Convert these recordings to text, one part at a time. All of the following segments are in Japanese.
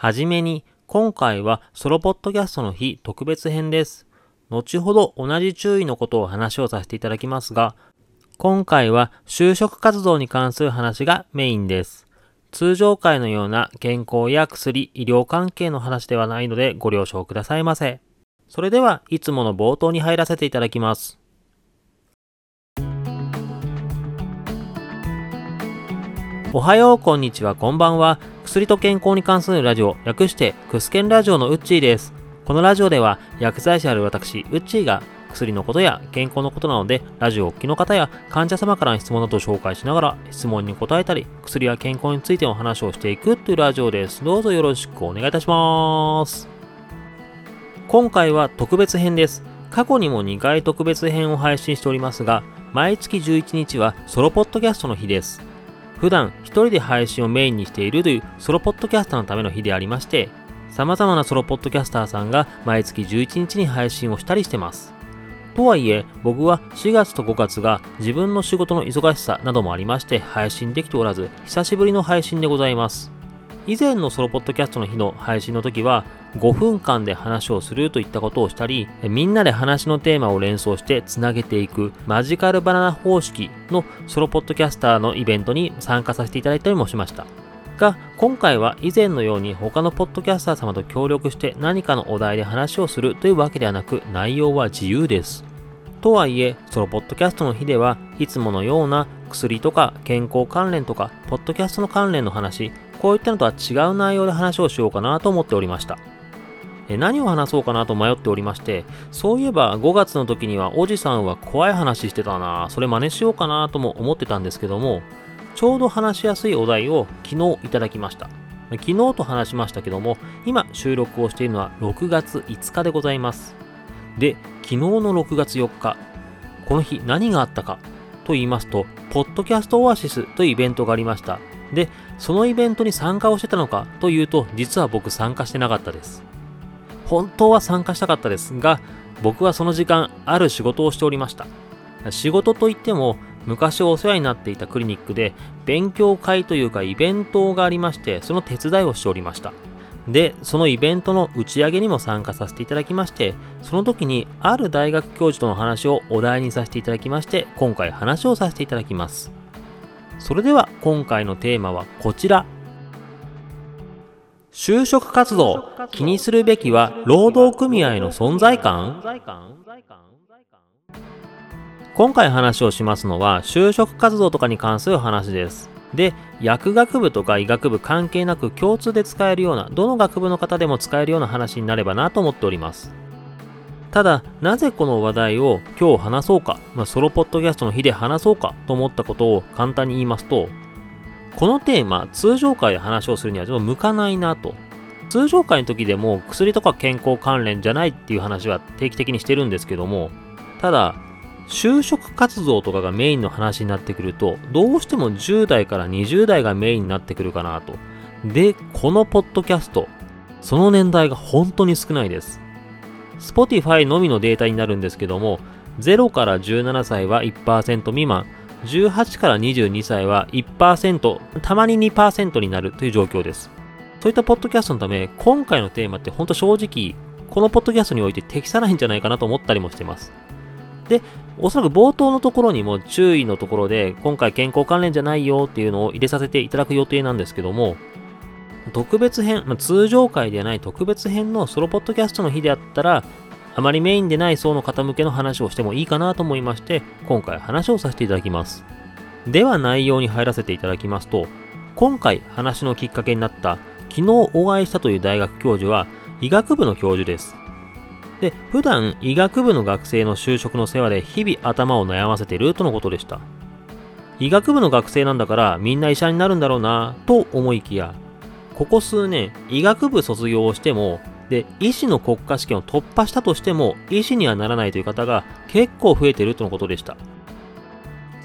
はじめに、今回はソロポッドキャストの日特別編です。後ほど同じ注意のことを話をさせていただきますが、今回は就職活動に関する話がメインです。通常回のような健康や薬、医療関係の話ではないのでご了承くださいませ。それでは、いつもの冒頭に入らせていただきます。おはよう、こんにちは、こんばんは。薬と健康に関するラジオ、略してクスケンラジオのウッチーです。このラジオでは、薬剤師ある私、ウッチーが薬のことや健康のことなので、ラジオをお聞きの方や患者様からの質問などを紹介しながら、質問に答えたり、薬や健康についての話をしていくというラジオです。どうぞよろしくお願いいたします。今回は特別編です。過去にも2回特別編を配信しておりますが、毎月11日はソロポッドキャストの日です。普段一人で配信をメインにしているというソロポッドキャスターのための日でありまして、様々なソロポッドキャスターさんが毎月11日に配信をしたりしてます。とはいえ、僕は4月と5月が自分の仕事の忙しさなどもありまして配信できておらず、久しぶりの配信でございます。以前のソロポッドキャストの日の配信の時は、5分間で話をするといったことをしたり、みんなで話のテーマを連想してつなげていくマジカルバナナ方式のソロポッドキャスターのイベントに参加させていただいたりもしました。が、今回は以前のように他のポッドキャスター様と協力して何かのお題で話をするというわけではなく、内容は自由です。とはいえ、ソロポッドキャストの日ではいつものような薬とか健康関連とか、ポッドキャストの関連の話、こういったのとは違う内容で話をしようかなと思っておりました。何を話そうかなと迷っておりまして、そういえば5月の時にはおじさんは怖い話してたなそれ真似しようかなとも思ってたんですけども、ちょうど話しやすいお題を昨日いただきました。昨日と話しましたけども、今収録をしているのは6月5日でございます。で、昨日の6月4日、この日何があったかと言いますと、ポッドキャストオアシスというイベントがありました。で、そのイベントに参加をしてたのかというと、実は僕参加してなかったです。本当は参加したかったですが、僕はその時間、ある仕事をしておりました。仕事といっても、昔お世話になっていたクリニックで、勉強会というかイベントがありまして、その手伝いをしておりました。で、そのイベントの打ち上げにも参加させていただきまして、その時にある大学教授との話をお題にさせていただきまして、今回話をさせていただきます。それでは今回のテーマはこちら。就職活動、気にするべきは労働組合の存在感？今回話をしますのは就職活動とかに関する話です。で、薬学部とか医学部関係なく共通で使えるような、どの学部の方でも使えるような話になればなと思っております。ただ、なぜこの話題を今日話そうか、まあ、ソロポッドキャストの日で話そうかと思ったことを簡単に言いますと、このテーマ、通常会で話をするにはちょっと向かないなと。通常会の時でも薬とか健康関連じゃないっていう話は定期的にしてるんですけども、ただ、就職活動とかがメインの話になってくると、どうしても10代から20代がメインになってくるかなと。で、このポッドキャスト、その年代が本当に少ないです。Spotify のみのデータになるんですけども、0から17歳は1%未満、18から22歳は1%、たまに2%になるという状況です。そういったポッドキャストのため、今回のテーマって本当正直、このポッドキャストにおいて適さないんじゃないかなと思ったりもしてます。で、おそらく冒頭のところにも注意のところで、今回健康関連じゃないよっていうのを入れさせていただく予定なんですけども、特別編、まあ、通常回ではない特別編のソロポッドキャストの日であったら、あまりメインでない層の方向けの話をしてもいいかなと思いまして、今回話をさせていただきます。では内容に入らせていただきますと、今回話のきっかけになった昨日お会いしたという大学教授は医学部の教授です。で、普段医学部の学生の就職の世話で日々頭を悩ませてるとのことでした。医学部の学生なんだからみんな医者になるんだろうなと思いきや、ここ数年、医学部卒業をしても、で、医師の国家試験を突破したとしても、医師にはならないという方が結構増えてるとのことでした。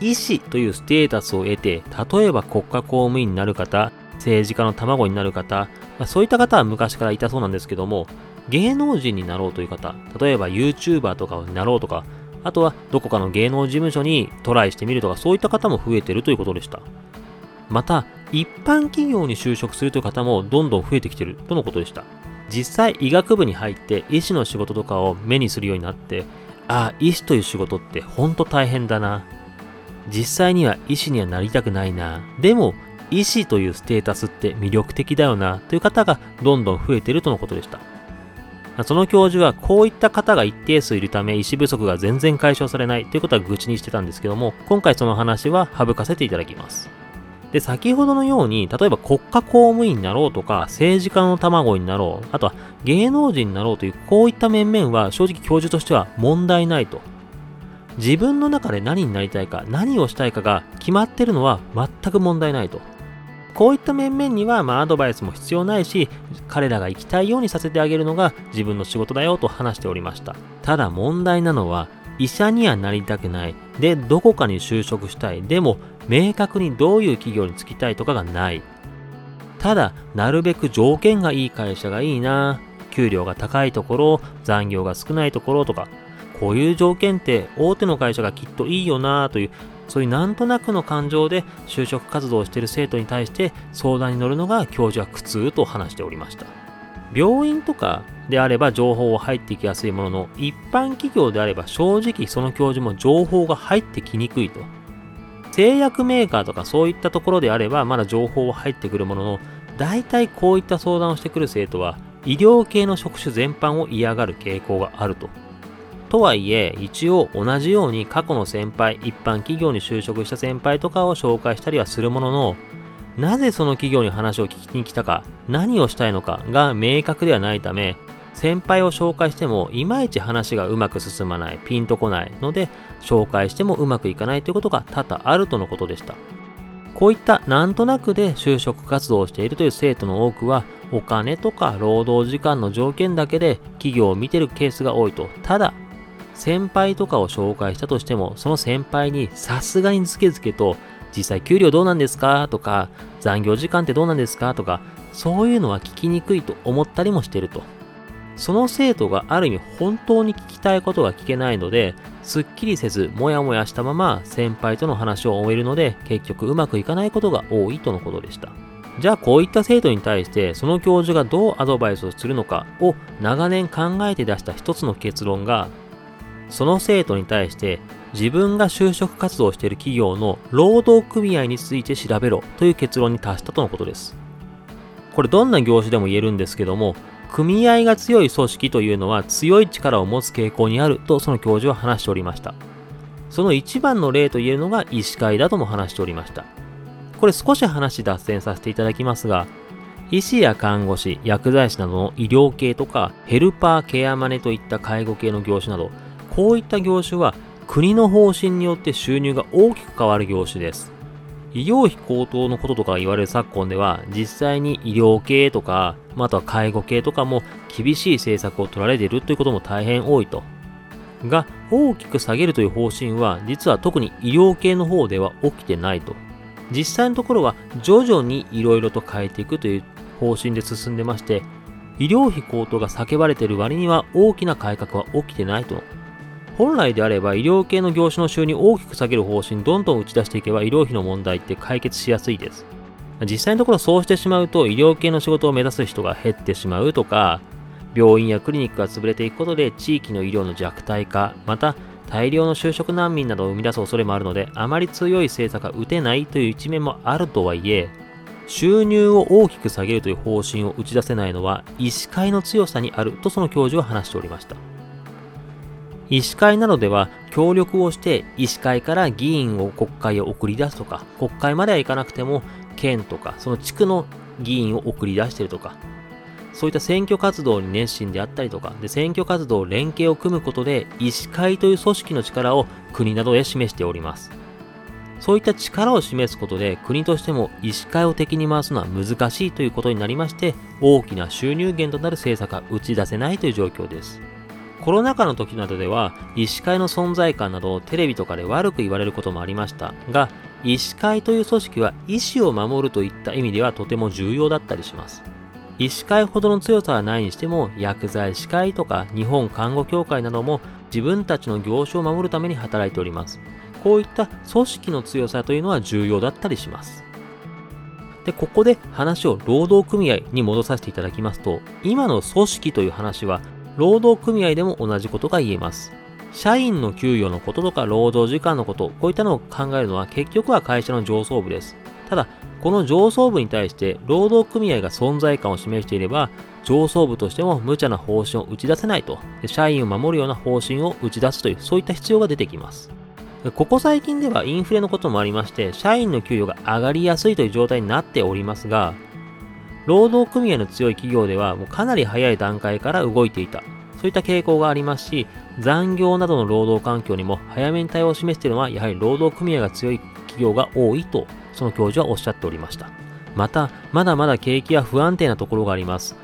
医師というステータスを得て、例えば国家公務員になる方、政治家の卵になる方、まあ、そういった方は昔からいたそうなんですけども、芸能人になろうという方、例えば YouTuber とかになろうとか、あとはどこかの芸能事務所にトライしてみるとか、そういった方も増えてるということでした。また、一般企業に就職するという方もどんどん増えてきてるとのことでした。実際医学部に入って医師の仕事とかを目にするようになって、ああ、医師という仕事ってほんと大変だな。実際には医師にはなりたくないな。でも、医師というステータスって魅力的だよなという方がどんどん増えてるとのことでした。その教授はこういった方が一定数いるため医師不足が全然解消されないということは愚痴にしてたんですけども、今回その話は省かせていただきます。で、先ほどのように、例えば国家公務員になろうとか、政治家の卵になろう、あとは芸能人になろうという、こういった面々は正直教授としては問題ないと。自分の中で何になりたいか、何をしたいかが決まってるのは全く問題ないと。こういった面々には、まあ、アドバイスも必要ないし、彼らが行きたいようにさせてあげるのが自分の仕事だよと話しておりました。ただ問題なのは、医者にはなりたくない。で、どこかに就職したい。でも、明確にどういう企業に就きたいとかがない。ただ、なるべく条件がいい会社がいいな。給料が高いところ、残業が少ないところとか、こういう条件って大手の会社がきっといいよなという、そういうなんとなくの感情で就職活動をしている生徒に対して相談に乗るのが教授は苦痛と話しておりました。病院とかであれば情報は入ってきやすいものの、一般企業であれば正直その教授も情報が入ってきにくいと。製薬メーカーとかそういったところであればまだ情報は入ってくるものの、大体こういった相談をしてくる生徒は医療系の職種全般を嫌がる傾向があると。とはいえ、一応同じように過去の先輩、一般企業に就職した先輩とかを紹介したりはするものの、なぜその企業に話を聞きに来たか、何をしたいのかが明確ではないため、先輩を紹介してもいまいち話がうまく進まない、ピンとこないので、紹介してもうまくいかないということが多々あるとのことでした。こういったなんとなくで就職活動をしているという生徒の多くは、お金とか労働時間の条件だけで企業を見てるケースが多いと。ただ、先輩とかを紹介したとしても、その先輩にさすがにズケズケと実際給料どうなんですか？とか、残業時間ってどうなんですか？とか、そういうのは聞きにくいと思ったりもしてると。その生徒がある意味本当に聞きたいことが聞けないので、すっきりせず、もやもやしたまま先輩との話を終えるので、結局うまくいかないことが多いとのことでした。じゃあこういった生徒に対してその教授がどうアドバイスをするのかを長年考えて出した一つの結論がその生徒に対して自分が就職活動している企業の労働組合について調べろという結論に達したとのことです。これどんな業種でも言えるんですけども、組合が強い組織というのは強い力を持つ傾向にあるとその教授は話しておりました。その一番の例と言えるのが医師会だとも話しておりました。これ少し話脱線させていただきますが、医師や看護師、薬剤師などの医療系とか、ヘルパーケアマネといった介護系の業種など、こういった業種は国の方針によって収入が大きく変わる業種です。医療費高騰のこととか言われる昨今では、実際に医療系とか、または介護系とかも厳しい政策を取られているということも大変多いと。が、大きく下げるという方針は、実は特に医療系の方では起きてないと。実際のところは、徐々に色々と変えていくという方針で進んでまして、医療費高騰が叫ばれている割には大きな改革は起きてないと本来であれば医療系の業種の収入を大きく下げる方針どんどん打ち出していけば医療費の問題って解決しやすいです。実際のところそうしてしまうと医療系の仕事を目指す人が減ってしまうとか、病院やクリニックが潰れていくことで地域の医療の弱体化、また大量の就職難民などを生み出す恐れもあるので、あまり強い政策が打てないという一面もあるとはいえ、収入を大きく下げるという方針を打ち出せないのは医師会の強さにあるとその教授は話しておりました。医師会などでは協力をして医師会から議員を国会へ送り出すとか、国会までは行かなくても県とかその地区の議員を送り出してるとか、そういった選挙活動に熱心であったりとか、で選挙活動連携を組むことで医師会という組織の力を国などへ示しております。そういった力を示すことで国としても医師会を敵に回すのは難しいということになりまして、大きな収入源となる政策が打ち出せないという状況です。コロナ禍の時などでは、医師会の存在感などをテレビとかで悪く言われることもありましたが、医師会という組織は医師を守るといった意味ではとても重要だったりします。医師会ほどの強さはないにしても、薬剤師会とか日本看護協会なども自分たちの業種を守るために働いております。こういった組織の強さというのは重要だったりします。で、ここで話を労働組合に戻させていただきますと、今の組織という話は、労働組合でも同じことが言えます。社員の給与のこととか労働時間のこと、こういったのを考えるのは結局は会社の上層部です。ただ、この上層部に対して労働組合が存在感を示していれば、上層部としても無茶な方針を打ち出せないと、社員を守るような方針を打ち出すという、そういった必要が出てきます。ここ最近ではインフレのこともありまして、社員の給与が上がりやすいという状態になっておりますが、労働組合の強い企業ではもうかなり早い段階から動いていた。そういった傾向がありますし、残業などの労働環境にも早めに対応を示しているのは、やはり労働組合が強い企業が多いと、その教授はおっしゃっておりました。また、まだまだ景気は不安定なところがあります。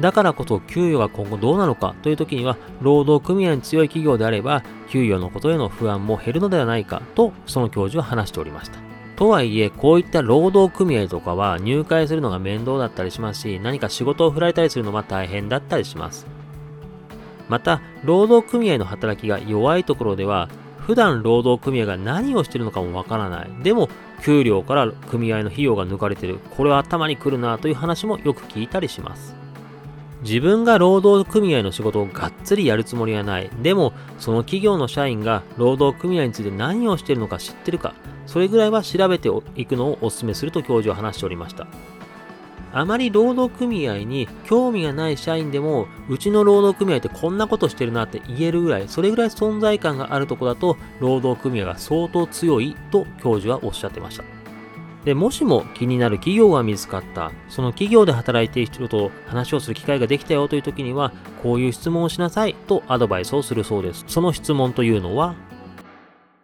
だからこそ給与が今後どうなのかという時には、労働組合に強い企業であれば、給与のことへの不安も減るのではないかと、その教授は話しておりました。とはいえ、こういった労働組合とかは入会するのが面倒だったりしますし、何か仕事を振られたりするのは大変だったりします。また、労働組合の働きが弱いところでは、普段労働組合が何をしてるのかもわからない。でも、給料から組合の費用が抜かれてる。これは頭にくるなという話もよく聞いたりします。自分が労働組合の仕事をがっつりやるつもりはない。でも、その企業の社員が労働組合について何をしてるのか知ってるか、それぐらいは調べていくのをお勧めすると教授は話しておりました。あまり労働組合に興味がない社員でも、うちの労働組合ってこんなことしてるなって言えるぐらい、それぐらい存在感があるとこだと、労働組合が相当強いと教授はおっしゃってました。で、もしも気になる企業が見つかった、その企業で働いている人と話をする機会ができたよという時には、こういう質問をしなさいとアドバイスをするそうです。その質問というのは、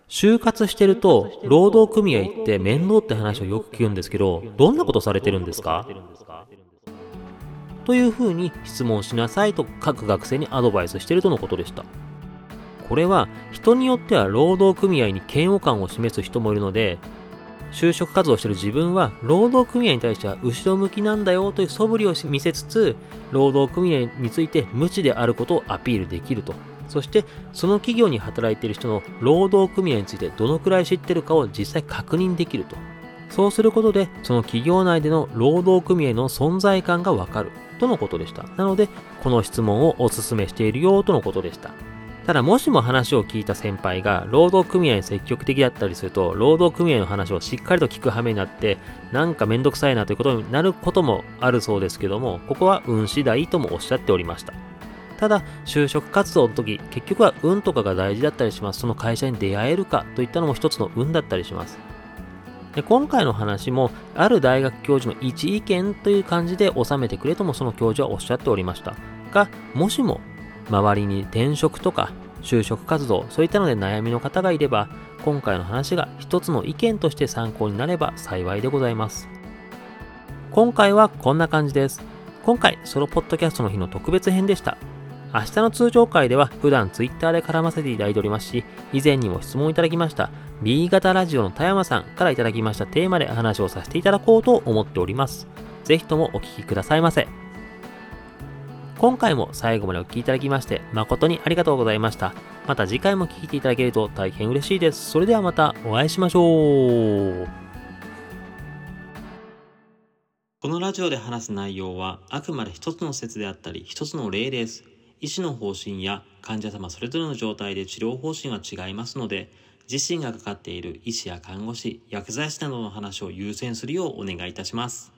就活してると、労働組合って面倒って話をよく聞くんですけど、どんなことされてるんですか？というふうに質問しなさいと各学生にアドバイスしているとのことでした。これは人によっては労働組合に嫌悪感を示す人もいるので、就職活動してる自分は労働組合に対しては後ろ向きなんだよという素振りを見せつつ、労働組合について無知であることをアピールできると。そして、その企業に働いている人の労働組合についてどのくらい知ってるかを実際確認できると。そうすることで、その企業内での労働組合の存在感がわかるとのことでした。なので、この質問をお勧めしているよとのことでした。ただもしも話を聞いた先輩が労働組合に積極的だったりすると、労働組合の話をしっかりと聞く羽目になって、なんかめんどくさいなということになることもあるそうですけども、ここは運次第ともおっしゃっておりました。ただ、就職活動の時、結局は運とかが大事だったりします。その会社に出会えるかといったのも一つの運だったりします。で今回の話も、ある大学教授の一意見という感じで収めてくれともその教授はおっしゃっておりました。が、もしも周りに転職とか就職活動、そういったので悩みの方がいれば、今回の話が一つの意見として参考になれば幸いでございます。今回はこんな感じです。今回、ソロポッドキャストの日の特別編でした。明日の通常回では普段 Twitter で絡ませていただいておりますし、以前にも質問いただきました B 型ラジオの田山さんからいただきましたテーマで話をさせていただこうと思っております。ぜひともお聞きくださいませ。今回も最後までお聴きいただきまして誠にありがとうございました。また次回も聴いていただけると大変嬉しいです。それではまたお会いしましょう。このラジオで話す内容はあくまで一つの説であったり一つの例です。医師の方針や患者様それぞれの状態で治療方針は違いますので、自身がかかっている医師や看護師、薬剤師などの話を優先するようお願いいたします。